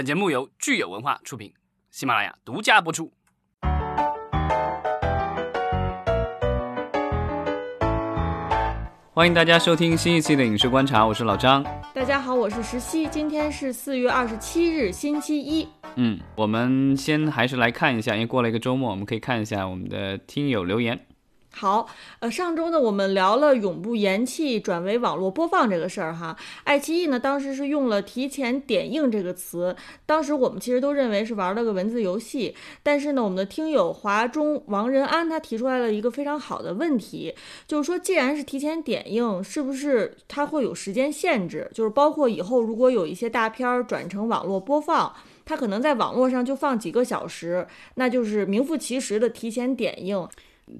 本节目由聚友文化出品，喜马拉雅独家播出。欢迎大家收听新一期的影视观察，我是老张。大家好，我是石溪，今天是四月二十七日，星期一。嗯，我们先还是来看一下，因为过了一个周末，我们可以看一下我们的听友留言。好，呃，上周呢，我们聊了永不言弃转为网络播放这个事儿哈。爱奇艺呢，当时是用了“提前点映”这个词，当时我们其实都认为是玩了个文字游戏。但是呢，我们的听友华中王仁安他提出来了一个非常好的问题，就是说，既然是提前点映，是不是它会有时间限制？就是包括以后如果有一些大片儿转成网络播放，它可能在网络上就放几个小时，那就是名副其实的提前点映。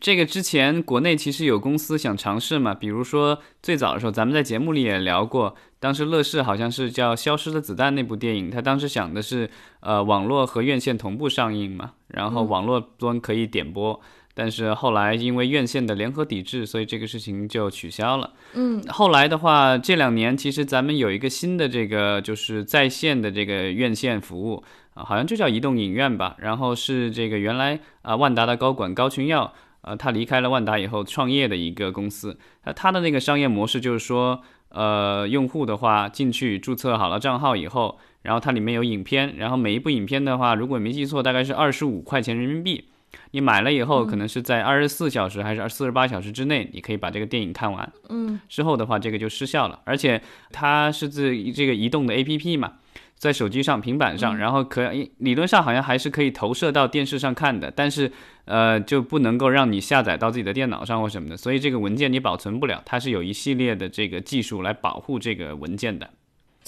这个之前国内其实有公司想尝试嘛，比如说最早的时候，咱们在节目里也聊过，当时乐视好像是叫《消失的子弹》那部电影，他当时想的是，呃，网络和院线同步上映嘛，然后网络端可以点播，但是后来因为院线的联合抵制，所以这个事情就取消了。嗯，后来的话，这两年其实咱们有一个新的这个就是在线的这个院线服务啊，好像就叫移动影院吧，然后是这个原来啊万达的高管高群耀。呃，他离开了万达以后创业的一个公司，那他的那个商业模式就是说，呃，用户的话进去注册好了账号以后，然后它里面有影片，然后每一部影片的话，如果没记错，大概是二十五块钱人民币，你买了以后，可能是在二十四小时还是四十八小时之内，你可以把这个电影看完。嗯，之后的话，这个就失效了，而且它是自这个移动的 APP 嘛。在手机上、平板上，然后可以理论上好像还是可以投射到电视上看的，但是呃就不能够让你下载到自己的电脑上或什么的，所以这个文件你保存不了，它是有一系列的这个技术来保护这个文件的。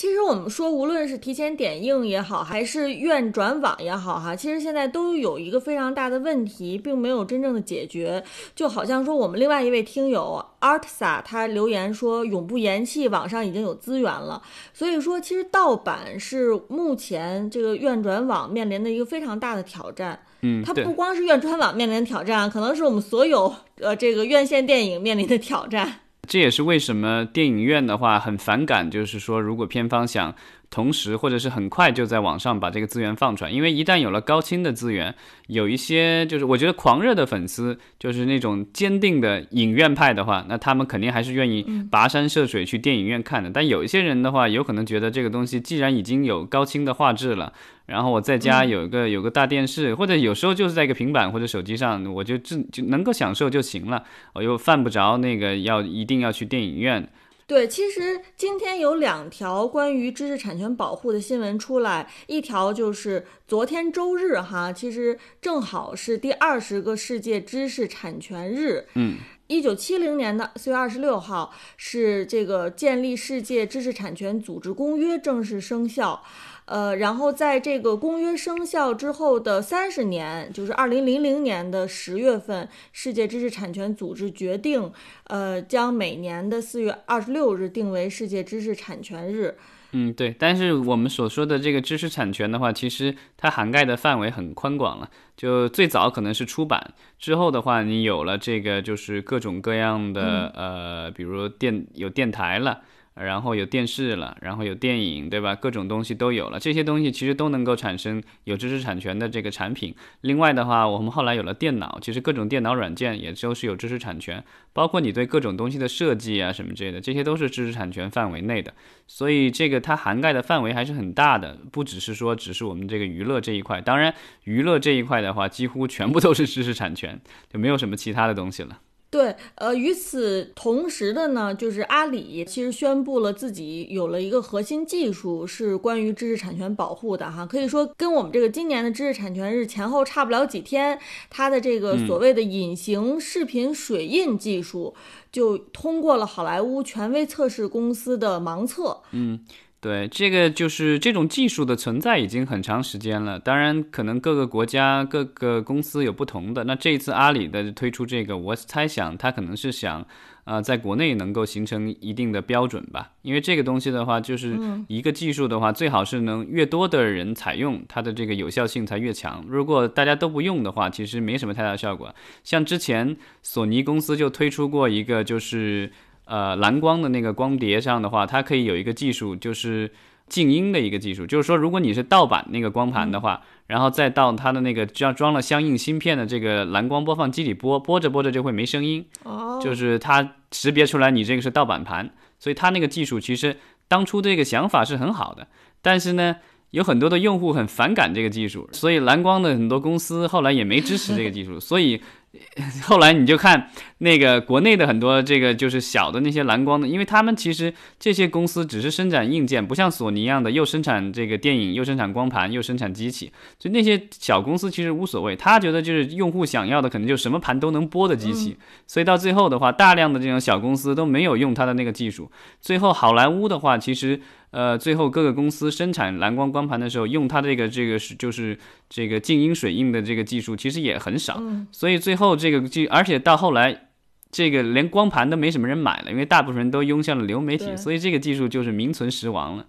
其实我们说，无论是提前点映也好，还是院转网也好，哈，其实现在都有一个非常大的问题，并没有真正的解决。就好像说，我们另外一位听友 Artsa 他留言说，永不言弃，网上已经有资源了。所以说，其实盗版是目前这个院转网面临的一个非常大的挑战。嗯，它不光是院转网面临的挑战，可能是我们所有呃这个院线电影面临的挑战。这也是为什么电影院的话很反感，就是说，如果片方想同时或者是很快就在网上把这个资源放出来，因为一旦有了高清的资源，有一些就是我觉得狂热的粉丝，就是那种坚定的影院派的话，那他们肯定还是愿意跋山涉水去电影院看的。但有一些人的话，有可能觉得这个东西既然已经有高清的画质了。然后我在家有一个有个大电视，或者有时候就是在一个平板或者手机上，我就就就能够享受就行了。我又犯不着那个要一定要去电影院。对，其实今天有两条关于知识产权保护的新闻出来，一条就是昨天周日哈，其实正好是第二十个世界知识产权日。嗯，一九七零年的四月二十六号是这个建立世界知识产权组织公约正式生效。呃，然后在这个公约生效之后的三十年，就是二零零零年的十月份，世界知识产权组织决定，呃，将每年的四月二十六日定为世界知识产权日。嗯，对。但是我们所说的这个知识产权的话，其实它涵盖的范围很宽广了。就最早可能是出版，之后的话，你有了这个就是各种各样的呃，比如电有电台了。然后有电视了，然后有电影，对吧？各种东西都有了，这些东西其实都能够产生有知识产权的这个产品。另外的话，我们后来有了电脑，其实各种电脑软件也都是有知识产权，包括你对各种东西的设计啊什么之类的，这些都是知识产权范围内的。所以这个它涵盖的范围还是很大的，不只是说只是我们这个娱乐这一块。当然，娱乐这一块的话，几乎全部都是知识产权，就没有什么其他的东西了。对，呃，与此同时的呢，就是阿里其实宣布了自己有了一个核心技术是关于知识产权保护的哈，可以说跟我们这个今年的知识产权日前后差不了几天，它的这个所谓的隐形视频水印技术就通过了好莱坞权威测试公司的盲测，嗯。对，这个就是这种技术的存在已经很长时间了。当然，可能各个国家、各个公司有不同的。那这一次阿里的推出这个，我猜想它可能是想，呃，在国内能够形成一定的标准吧。因为这个东西的话，就是一个技术的话，最好是能越多的人采用，它的这个有效性才越强。如果大家都不用的话，其实没什么太大效果。像之前索尼公司就推出过一个，就是。呃，蓝光的那个光碟上的话，它可以有一个技术，就是静音的一个技术，就是说，如果你是盗版那个光盘的话，然后再到它的那个装装了相应芯片的这个蓝光播放机里播，播着播着就会没声音，哦，就是它识别出来你这个是盗版盘，所以它那个技术其实当初这个想法是很好的，但是呢，有很多的用户很反感这个技术，所以蓝光的很多公司后来也没支持这个技术，所以。后来你就看那个国内的很多这个就是小的那些蓝光的，因为他们其实这些公司只是生产硬件，不像索尼一样的又生产这个电影，又生产光盘，又生产机器。就那些小公司其实无所谓，他觉得就是用户想要的可能就什么盘都能播的机器。所以到最后的话，大量的这种小公司都没有用他的那个技术。最后好莱坞的话，其实。呃，最后各个公司生产蓝光光盘的时候，用它这个这个是就是这个静音水印的这个技术，其实也很少。所以最后这个技，而且到后来，这个连光盘都没什么人买了，因为大部分人都涌向了流媒体，所以这个技术就是名存实亡了。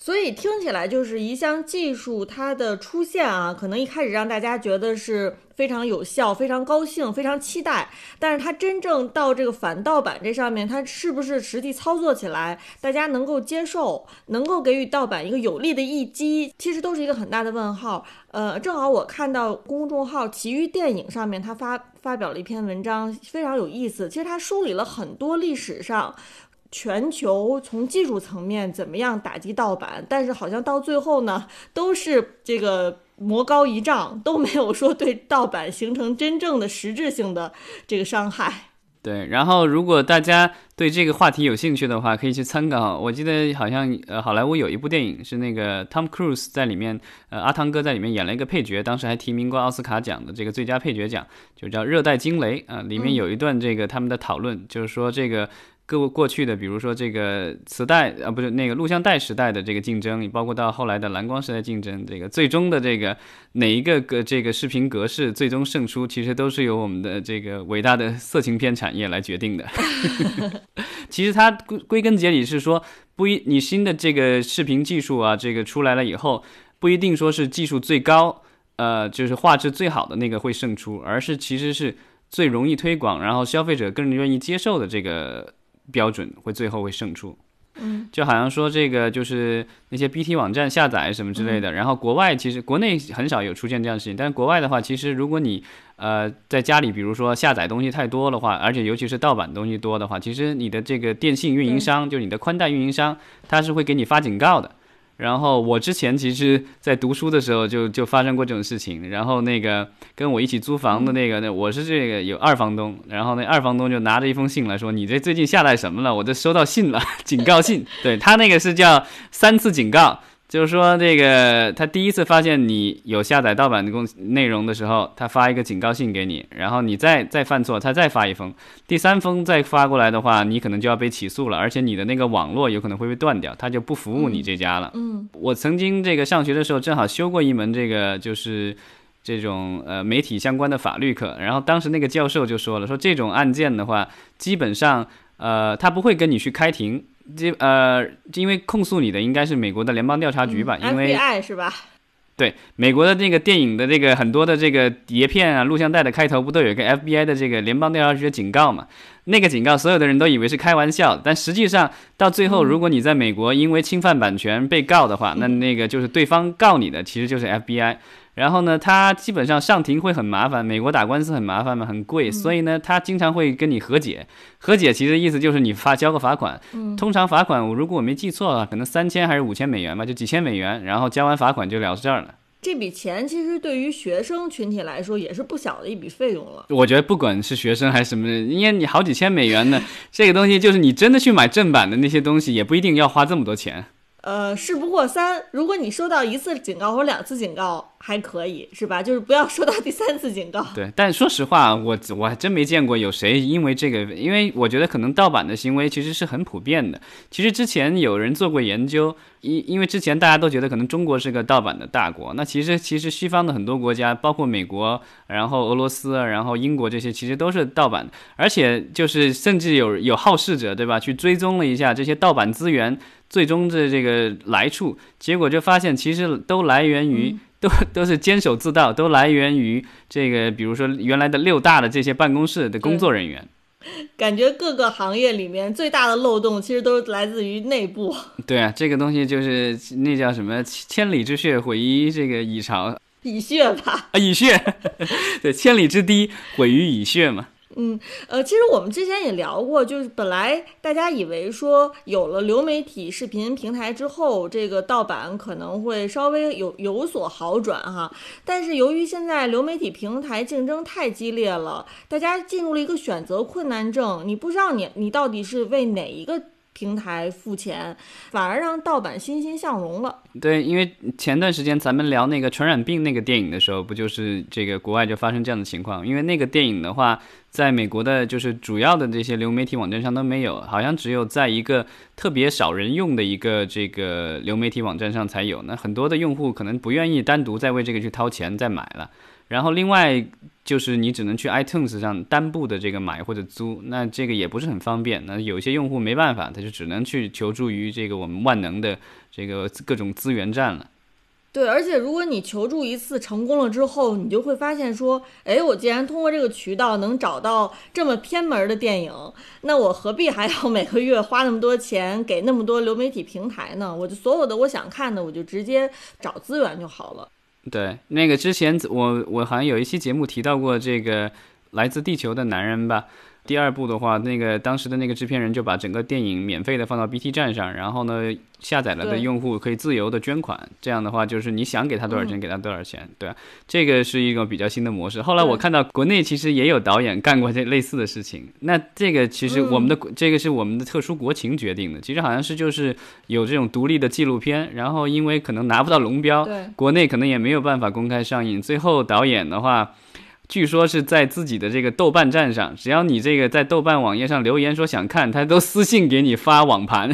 所以听起来就是一项技术，它的出现啊，可能一开始让大家觉得是非常有效、非常高兴、非常期待。但是它真正到这个反盗版这上面，它是不是实际操作起来，大家能够接受，能够给予盗版一个有力的一击，其实都是一个很大的问号。呃，正好我看到公众号“奇遇电影”上面，他发发表了一篇文章，非常有意思。其实他梳理了很多历史上。全球从技术层面怎么样打击盗版，但是好像到最后呢，都是这个魔高一丈，都没有说对盗版形成真正的实质性的这个伤害。对，然后如果大家对这个话题有兴趣的话，可以去参考。我记得好像呃，好莱坞有一部电影是那个 Tom Cruise 在里面，呃，阿汤哥在里面演了一个配角，当时还提名过奥斯卡奖的这个最佳配角奖，就叫《热带惊雷》啊。里面有一段这个他们的讨论，就是说这个。各过去的，比如说这个磁带啊，不是那个录像带时代的这个竞争，包括到后来的蓝光时代竞争，这个最终的这个哪一个个这个视频格式最终胜出，其实都是由我们的这个伟大的色情片产业来决定的。其实它归归根结底是说，不一你新的这个视频技术啊，这个出来了以后，不一定说是技术最高，呃，就是画质最好的那个会胜出，而是其实是最容易推广，然后消费者更愿意接受的这个。标准会最后会胜出，嗯，就好像说这个就是那些 BT 网站下载什么之类的，然后国外其实国内很少有出现这样的事情，但是国外的话，其实如果你呃在家里，比如说下载东西太多的话，而且尤其是盗版东西多的话，其实你的这个电信运营商，就你的宽带运营商，他是会给你发警告的。然后我之前其实，在读书的时候就就发生过这种事情。然后那个跟我一起租房的那个，那我是这个有二房东，然后那二房东就拿着一封信来说：“你这最近下来什么了？我这收到信了，警告信。”对他那个是叫三次警告。就是说，这个他第一次发现你有下载盗版的公内容的时候，他发一个警告信给你，然后你再再犯错，他再发一封，第三封再发过来的话，你可能就要被起诉了，而且你的那个网络有可能会被断掉，他就不服务你这家了。嗯，我曾经这个上学的时候正好修过一门这个就是这种呃媒体相关的法律课，然后当时那个教授就说了，说这种案件的话，基本上呃他不会跟你去开庭。这呃，因为控诉你的应该是美国的联邦调查局吧？因为 FBI 是吧？对，美国的那个电影的这个很多的这个碟片啊、录像带的开头不都有一个 FBI 的这个联邦调查局的警告嘛？那个警告所有的人都以为是开玩笑，但实际上到最后，如果你在美国因为侵犯版权被告的话，那那个就是对方告你的其实就是 FBI。然后呢，他基本上上庭会很麻烦，美国打官司很麻烦嘛，很贵，所以呢，他经常会跟你和解。和解其实意思就是你发交个罚款，通常罚款我，如果我没记错的话，可能三千还是五千美元吧，就几千美元，然后交完罚款就了事儿了。这笔钱其实对于学生群体来说也是不小的一笔费用了。我觉得不管是学生还是什么，因为你好几千美元呢，这个东西就是你真的去买正版的那些东西，也不一定要花这么多钱。呃，事不过三，如果你收到一次警告或者两次警告还可以，是吧？就是不要收到第三次警告。对，但说实话，我我还真没见过有谁因为这个，因为我觉得可能盗版的行为其实是很普遍的。其实之前有人做过研究，因因为之前大家都觉得可能中国是个盗版的大国，那其实其实西方的很多国家，包括美国，然后俄罗斯，然后英国这些，其实都是盗版，而且就是甚至有有好事者，对吧？去追踪了一下这些盗版资源。最终的这个来处，结果就发现其实都来源于，都都是坚守自盗，都来源于这个，比如说原来的六大的这些办公室的工作人员。感觉各个行业里面最大的漏洞其实都是来自于内部。对啊，这个东西就是那叫什么“千里之穴毁于这个蚁巢”，蚁穴吧？啊，蚁穴，对，千里之堤毁于蚁穴嘛。嗯，呃，其实我们之前也聊过，就是本来大家以为说有了流媒体视频平台之后，这个盗版可能会稍微有有所好转哈。但是由于现在流媒体平台竞争太激烈了，大家进入了一个选择困难症，你不知道你你到底是为哪一个。平台付钱，反而让盗版欣欣向荣了。对，因为前段时间咱们聊那个传染病那个电影的时候，不就是这个国外就发生这样的情况？因为那个电影的话，在美国的就是主要的这些流媒体网站上都没有，好像只有在一个特别少人用的一个这个流媒体网站上才有。那很多的用户可能不愿意单独再为这个去掏钱再买了。然后另外就是你只能去 iTunes 上单部的这个买或者租，那这个也不是很方便。那有些用户没办法，他就只能去求助于这个我们万能的这个各种资源站了。对，而且如果你求助一次成功了之后，你就会发现说，哎，我既然通过这个渠道能找到这么偏门的电影，那我何必还要每个月花那么多钱给那么多流媒体平台呢？我就所有的我想看的，我就直接找资源就好了。对，那个之前我我好像有一期节目提到过这个来自地球的男人吧。第二部的话，那个当时的那个制片人就把整个电影免费的放到 BT 站上，然后呢，下载了的用户可以自由的捐款。这样的话，就是你想给他多少钱，给他多少钱。对，这个是一个比较新的模式。后来我看到国内其实也有导演干过这类似的事情。那这个其实我们的这个是我们的特殊国情决定的。其实好像是就是有这种独立的纪录片，然后因为可能拿不到龙标，国内可能也没有办法公开上映。最后导演的话。据说是在自己的这个豆瓣站上，只要你这个在豆瓣网页上留言说想看，他都私信给你发网盘。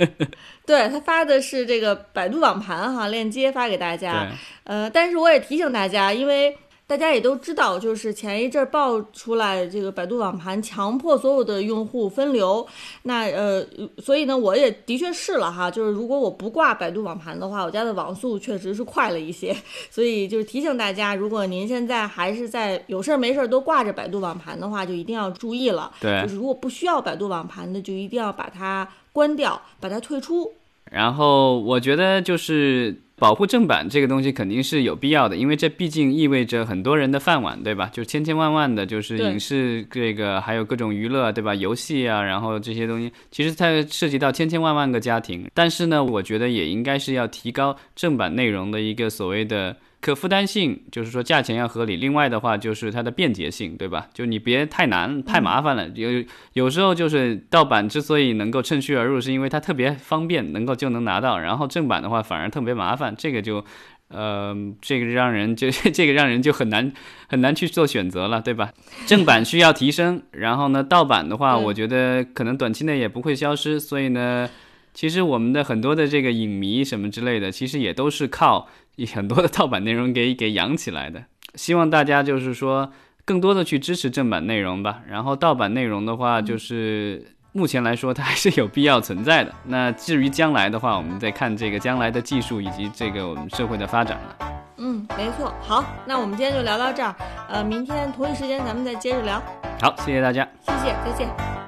对他发的是这个百度网盘哈，链接发给大家。呃，但是我也提醒大家，因为。大家也都知道，就是前一阵爆出来这个百度网盘强迫所有的用户分流，那呃，所以呢，我也的确试了哈，就是如果我不挂百度网盘的话，我家的网速确实是快了一些，所以就是提醒大家，如果您现在还是在有事儿没事儿都挂着百度网盘的话，就一定要注意了。对，就是如果不需要百度网盘的，就一定要把它关掉，把它退出。然后我觉得就是保护正版这个东西肯定是有必要的，因为这毕竟意味着很多人的饭碗，对吧？就千千万万的，就是影视这个还有各种娱乐，对吧？游戏啊，然后这些东西，其实它涉及到千千万万个家庭。但是呢，我觉得也应该是要提高正版内容的一个所谓的。可负担性就是说价钱要合理，另外的话就是它的便捷性，对吧？就你别太难太麻烦了。有有时候就是盗版之所以能够趁虚而入，是因为它特别方便，能够就能拿到。然后正版的话反而特别麻烦，这个就，呃，这个让人就 这个让人就很难很难去做选择了，对吧？正版需要提升，然后呢，盗版的话，我觉得可能短期内也不会消失。所以呢，其实我们的很多的这个影迷什么之类的，其实也都是靠。很多的盗版内容给给养起来的，希望大家就是说更多的去支持正版内容吧。然后盗版内容的话，就是目前来说它还是有必要存在的。那至于将来的话，我们再看这个将来的技术以及这个我们社会的发展了。嗯，没错。好，那我们今天就聊到这儿。呃，明天同一时间咱们再接着聊。好，谢谢大家。谢谢，再见。